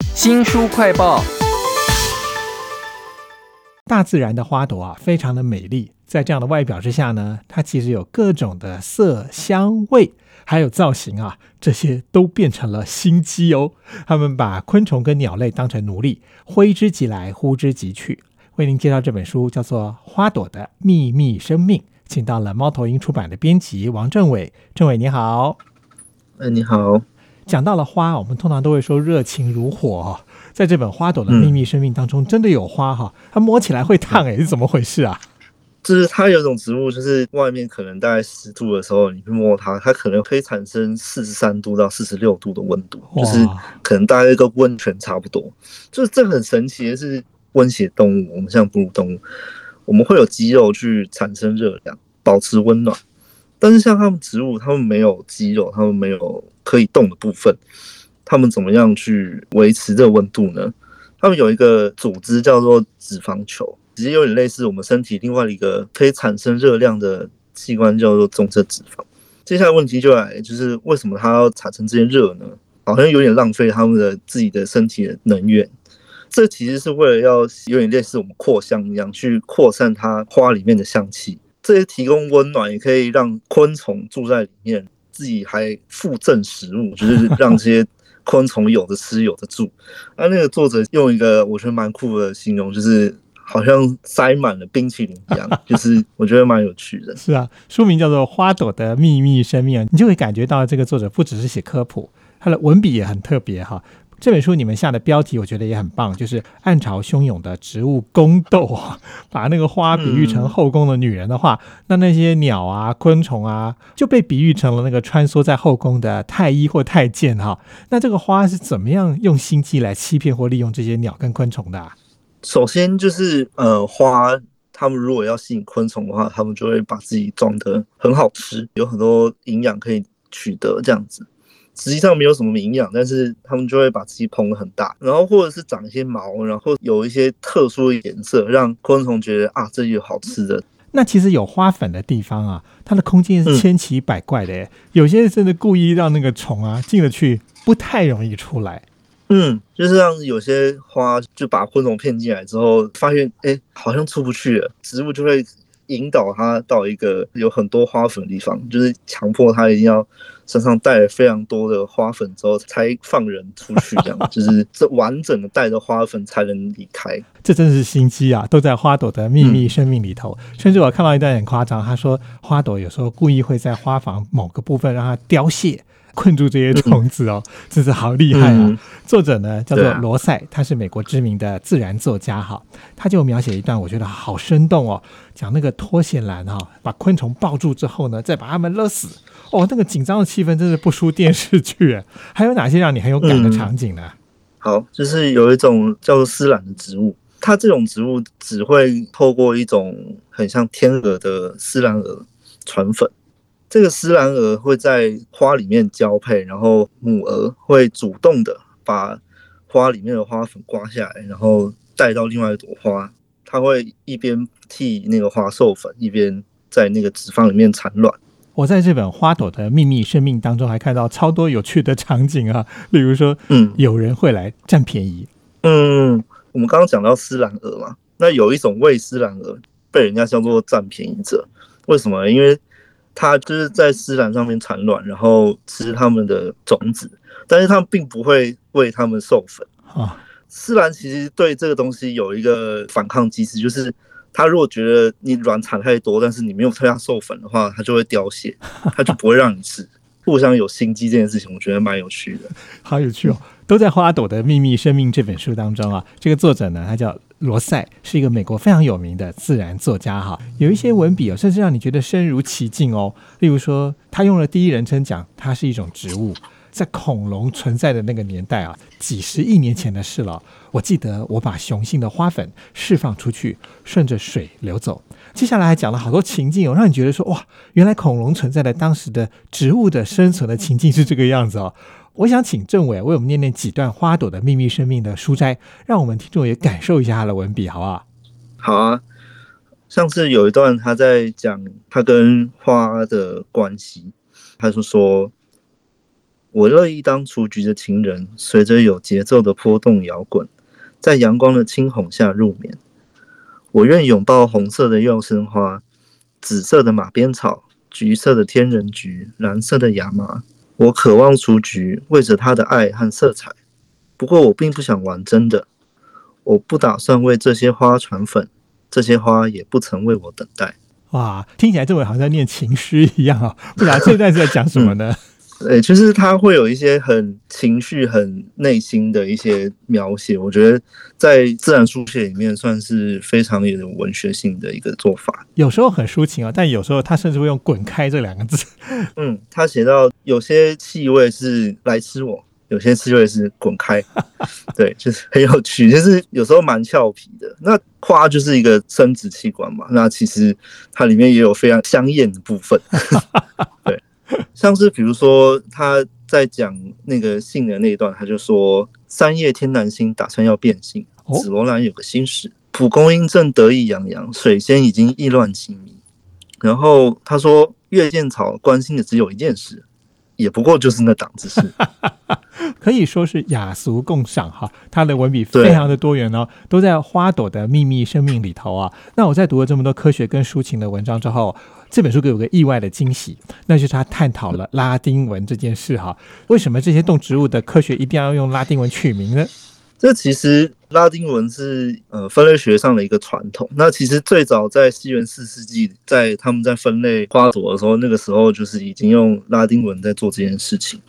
新书快报。大自然的花朵啊，非常的美丽。在这样的外表之下呢，它其实有各种的色香味，还有造型啊，这些都变成了心机哦。他们把昆虫跟鸟类当成奴隶，挥之即来，呼之即去。为您介绍这本书，叫做《花朵的秘密生命》，请到了猫头鹰出版的编辑王政伟。政伟你好，哎，你好。讲到了花，我们通常都会说热情如火哈。在这本《花朵的秘密生命》当中，真的有花哈，它摸起来会烫哎，是怎么回事啊？就是它有一种植物，就是外面可能大概十度的时候，你去摸它，它可能可以产生四十三度到四十六度的温度，就是可能大概跟温泉差不多。就是这很神奇的是，温血动物，我们像哺乳动物，我们会有肌肉去产生热量，保持温暖。但是像它们植物，它们没有肌肉，它们没有可以动的部分，它们怎么样去维持这个温度呢？他们有一个组织叫做脂肪球，其实有点类似我们身体另外一个可以产生热量的器官，叫做棕色脂肪。接下来问题就来，就是为什么它要产生这些热呢？好像有点浪费他们的自己的身体的能源。这其实是为了要有点类似我们扩香一样，去扩散它花里面的香气。这些提供温暖，也可以让昆虫住在里面，自己还附赠食物，就是让这些昆虫有的吃有的住。那那个作者用一个我觉得蛮酷的形容，就是好像塞满了冰淇淋一样，就是我觉得蛮有趣的。是啊，书名叫做《花朵的秘密生命》，你就会感觉到这个作者不只是写科普，他的文笔也很特别哈。这本书你们下的标题，我觉得也很棒，就是暗潮汹涌的植物宫斗啊，把那个花比喻成后宫的女人的话，那那些鸟啊、昆虫啊，就被比喻成了那个穿梭在后宫的太医或太监哈。那这个花是怎么样用心机来欺骗或利用这些鸟跟昆虫的？首先就是呃，花他们如果要吸引昆虫的话，他们就会把自己装得很好吃，有很多营养可以取得这样子。实际上没有什么营养，但是他们就会把自己捧得很大，然后或者是长一些毛，然后有一些特殊的颜色，让昆虫觉得啊，这里有好吃的。那其实有花粉的地方啊，它的空间是千奇百怪的，有些甚至故意让那个虫啊进了去，不太容易出来。嗯，就是让有些花就把昆虫骗进来之后，发现哎，好像出不去了，植物就会引导他到一个有很多花粉的地方，就是强迫他一定要。身上带了非常多的花粉之后，才放人出去，这样 就是这完整的带着花粉才能离开。这真是心机啊！都在花朵的秘密生命里头。甚至我看到一段很夸张，他说花朵有时候故意会在花房某个部分让它凋谢，困住这些虫子哦，真是好厉害啊！作者呢叫做罗塞，他是美国知名的自然作家哈，他就描写一段我觉得好生动哦，讲那个拖线兰哈，把昆虫抱住之后呢，再把它们勒死。哦，那个紧张的气氛真是不输电视剧。还有哪些让你很有感的场景呢？好，就是有一种叫做丝兰的植物，它这种植物只会透过一种很像天鹅的丝兰蛾传粉。这个丝兰蛾会在花里面交配，然后母蛾会主动的把花里面的花粉刮下来，然后带到另外一朵花。它会一边替那个花授粉，一边在那个脂肪里面产卵。我在这本《花朵的秘密生命》当中还看到超多有趣的场景啊，例如说，嗯，有人会来占便宜。嗯，我们刚刚讲到丝兰蛾嘛，那有一种喂丝兰蛾被人家叫做占便宜者，为什么？因为它就是在丝兰上面产卵，然后吃它们的种子，但是它们并不会为它们授粉啊。丝兰其实对这个东西有一个反抗机制，就是。它如果觉得你卵产太多，但是你没有特它授粉的话，它就会凋谢，它就不会让你吃。互相有心机这件事情，我觉得蛮有趣的。好有趣哦！都在《花朵的秘密生命》这本书当中啊。这个作者呢，他叫罗塞，是一个美国非常有名的自然作家哈。有一些文笔哦，甚至让你觉得身如其境哦。例如说，他用了第一人称讲，它是一种植物。在恐龙存在的那个年代啊，几十亿年前的事了。我记得我把雄性的花粉释放出去，顺着水流走。接下来还讲了好多情境哦，让你觉得说哇，原来恐龙存在的当时的植物的生存的情境是这个样子哦。我想请政委为我们念念几段《花朵的秘密生命》的书斋，让我们听众也感受一下他的文笔，好不好？好啊。上次有一段他在讲他跟花的关系，他就说。我乐意当雏菊的情人，随着有节奏的波动摇滚，在阳光的轻哄下入眠。我愿拥抱红色的幼生花，紫色的马鞭草，橘色的天人菊，蓝色的亚麻。我渴望雏菊，为着它的爱和色彩。不过我并不想玩真的，我不打算为这些花传粉，这些花也不曾为我等待。哇，听起来这位好像在念情诗一样啊！不知道这段是在讲什么呢？对，就是他会有一些很情绪、很内心的一些描写，我觉得在自然书写里面算是非常有文学性的一个做法。有时候很抒情啊，但有时候他甚至会用“滚开”这两个字。嗯，他写到有些气味是来吃我，有些气味是滚开。对，就是很有趣，就是有时候蛮俏皮的。那花就是一个生殖器官嘛，那其实它里面也有非常香艳的部分。对。像是比如说他在讲那个性的那一段，他就说三叶天南星打算要变性，紫罗兰有个心事，蒲公英正得意洋洋，水仙已经意乱情迷。然后他说月见草关心的只有一件事，也不过就是那档子事，可以说是雅俗共赏哈。他的文笔非常的多元哦，都在花朵的秘密生命里头啊。那我在读了这么多科学跟抒情的文章之后。这本书给我个意外的惊喜，那就是他探讨了拉丁文这件事哈。为什么这些动植物的科学一定要用拉丁文取名呢？这其实拉丁文是呃分类学上的一个传统。那其实最早在西元四世纪，在他们在分类花朵的时候，那个时候就是已经用拉丁文在做这件事情。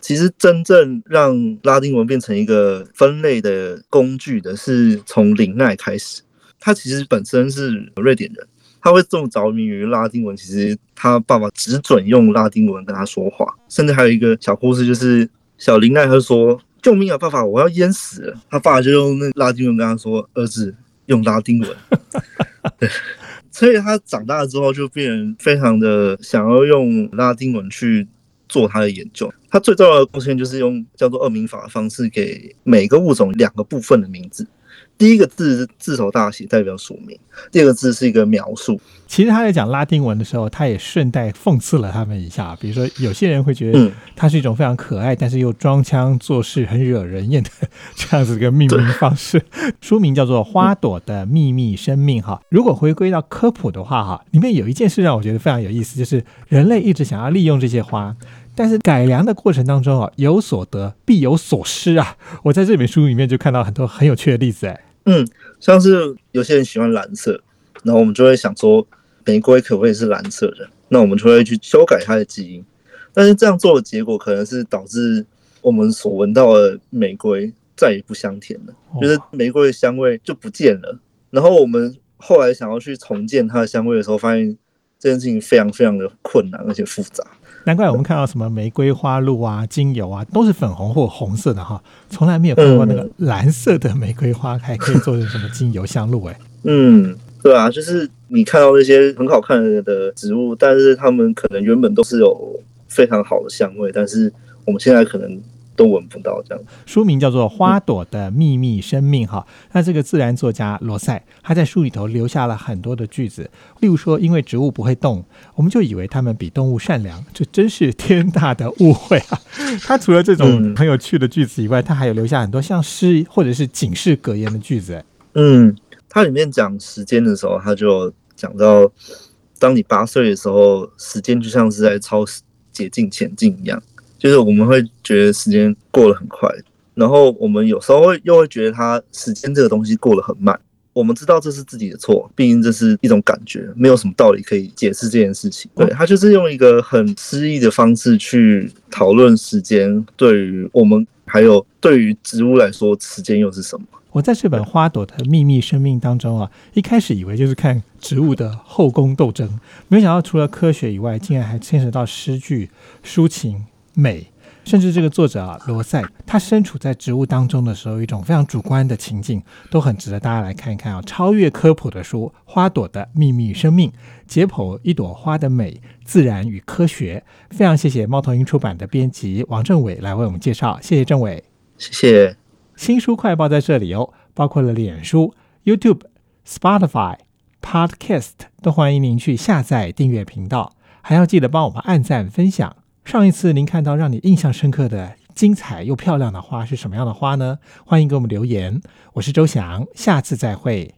其实真正让拉丁文变成一个分类的工具的是从林奈开始，他其实本身是瑞典人。他会这么着迷于拉丁文，其实他爸爸只准用拉丁文跟他说话，甚至还有一个小故事，就是小林奈他说：“救命啊，爸爸，我要淹死了！”他爸就用那拉丁文跟他说：“儿子，用拉丁文。”对，所以他长大之后就变非常的想要用拉丁文去做他的研究。他最重要的贡献就是用叫做二名法的方式，给每个物种两个部分的名字。第一个字字头大写代表署名，第二个字是一个描述。其实他在讲拉丁文的时候，他也顺带讽刺了他们一下。比如说，有些人会觉得它是一种非常可爱，但是又装腔作势、很惹人厌的这样子一个命名方式。书名叫做《花朵的秘密生命》哈。如果回归到科普的话哈，里面有一件事让我觉得非常有意思，就是人类一直想要利用这些花。但是改良的过程当中啊，有所得必有所失啊！我在这本书里面就看到很多很有趣的例子哎。嗯，像是有些人喜欢蓝色，然后我们就会想说，玫瑰可不可以是蓝色的？那我们就会去修改它的基因。但是这样做的结果可能是导致我们所闻到的玫瑰再也不香甜了，就是玫瑰的香味就不见了。然后我们后来想要去重建它的香味的时候，发现这件事情非常非常的困难而且复杂。难怪我们看到什么玫瑰花露啊、精油啊，都是粉红或红色的哈，从来没有看过那个蓝色的玫瑰花还可以做成什么精油香露哎。嗯，对啊，就是你看到那些很好看的植物，但是它们可能原本都是有非常好的香味，但是我们现在可能。都闻不到这样。书名叫做《花朵的秘密生命》哈，那这个自然作家罗塞他在书里头留下了很多的句子，例如说，因为植物不会动，我们就以为它们比动物善良，这真是天大的误会啊！他除了这种很有趣的句子以外，他还有留下很多像诗或者是警示格言的句子。嗯，他里面讲时间的时候，他就讲到，当你八岁的时候，时间就像是在超捷径前进一样。就是我们会觉得时间过得很快，然后我们有时候会又会觉得它时间这个东西过得很慢。我们知道这是自己的错，毕竟这是一种感觉，没有什么道理可以解释这件事情。对他就是用一个很诗意的方式去讨论时间，对于我们还有对于植物来说，时间又是什么？我在这本《花朵的秘密生命》当中啊，一开始以为就是看植物的后宫斗争，没想到除了科学以外，竟然还牵扯到诗句、抒情。美，甚至这个作者啊，罗塞，他身处在植物当中的时候，一种非常主观的情境，都很值得大家来看一看啊。超越科普的书，《花朵的秘密生命》，解剖一朵花的美、自然与科学。非常谢谢猫头鹰出版的编辑王政伟来为我们介绍，谢谢政伟，谢谢。新书快报在这里哦，包括了脸书、YouTube、Spotify、Podcast，都欢迎您去下载订阅频道，还要记得帮我们按赞分享。上一次您看到让你印象深刻的、精彩又漂亮的花是什么样的花呢？欢迎给我们留言。我是周翔，下次再会。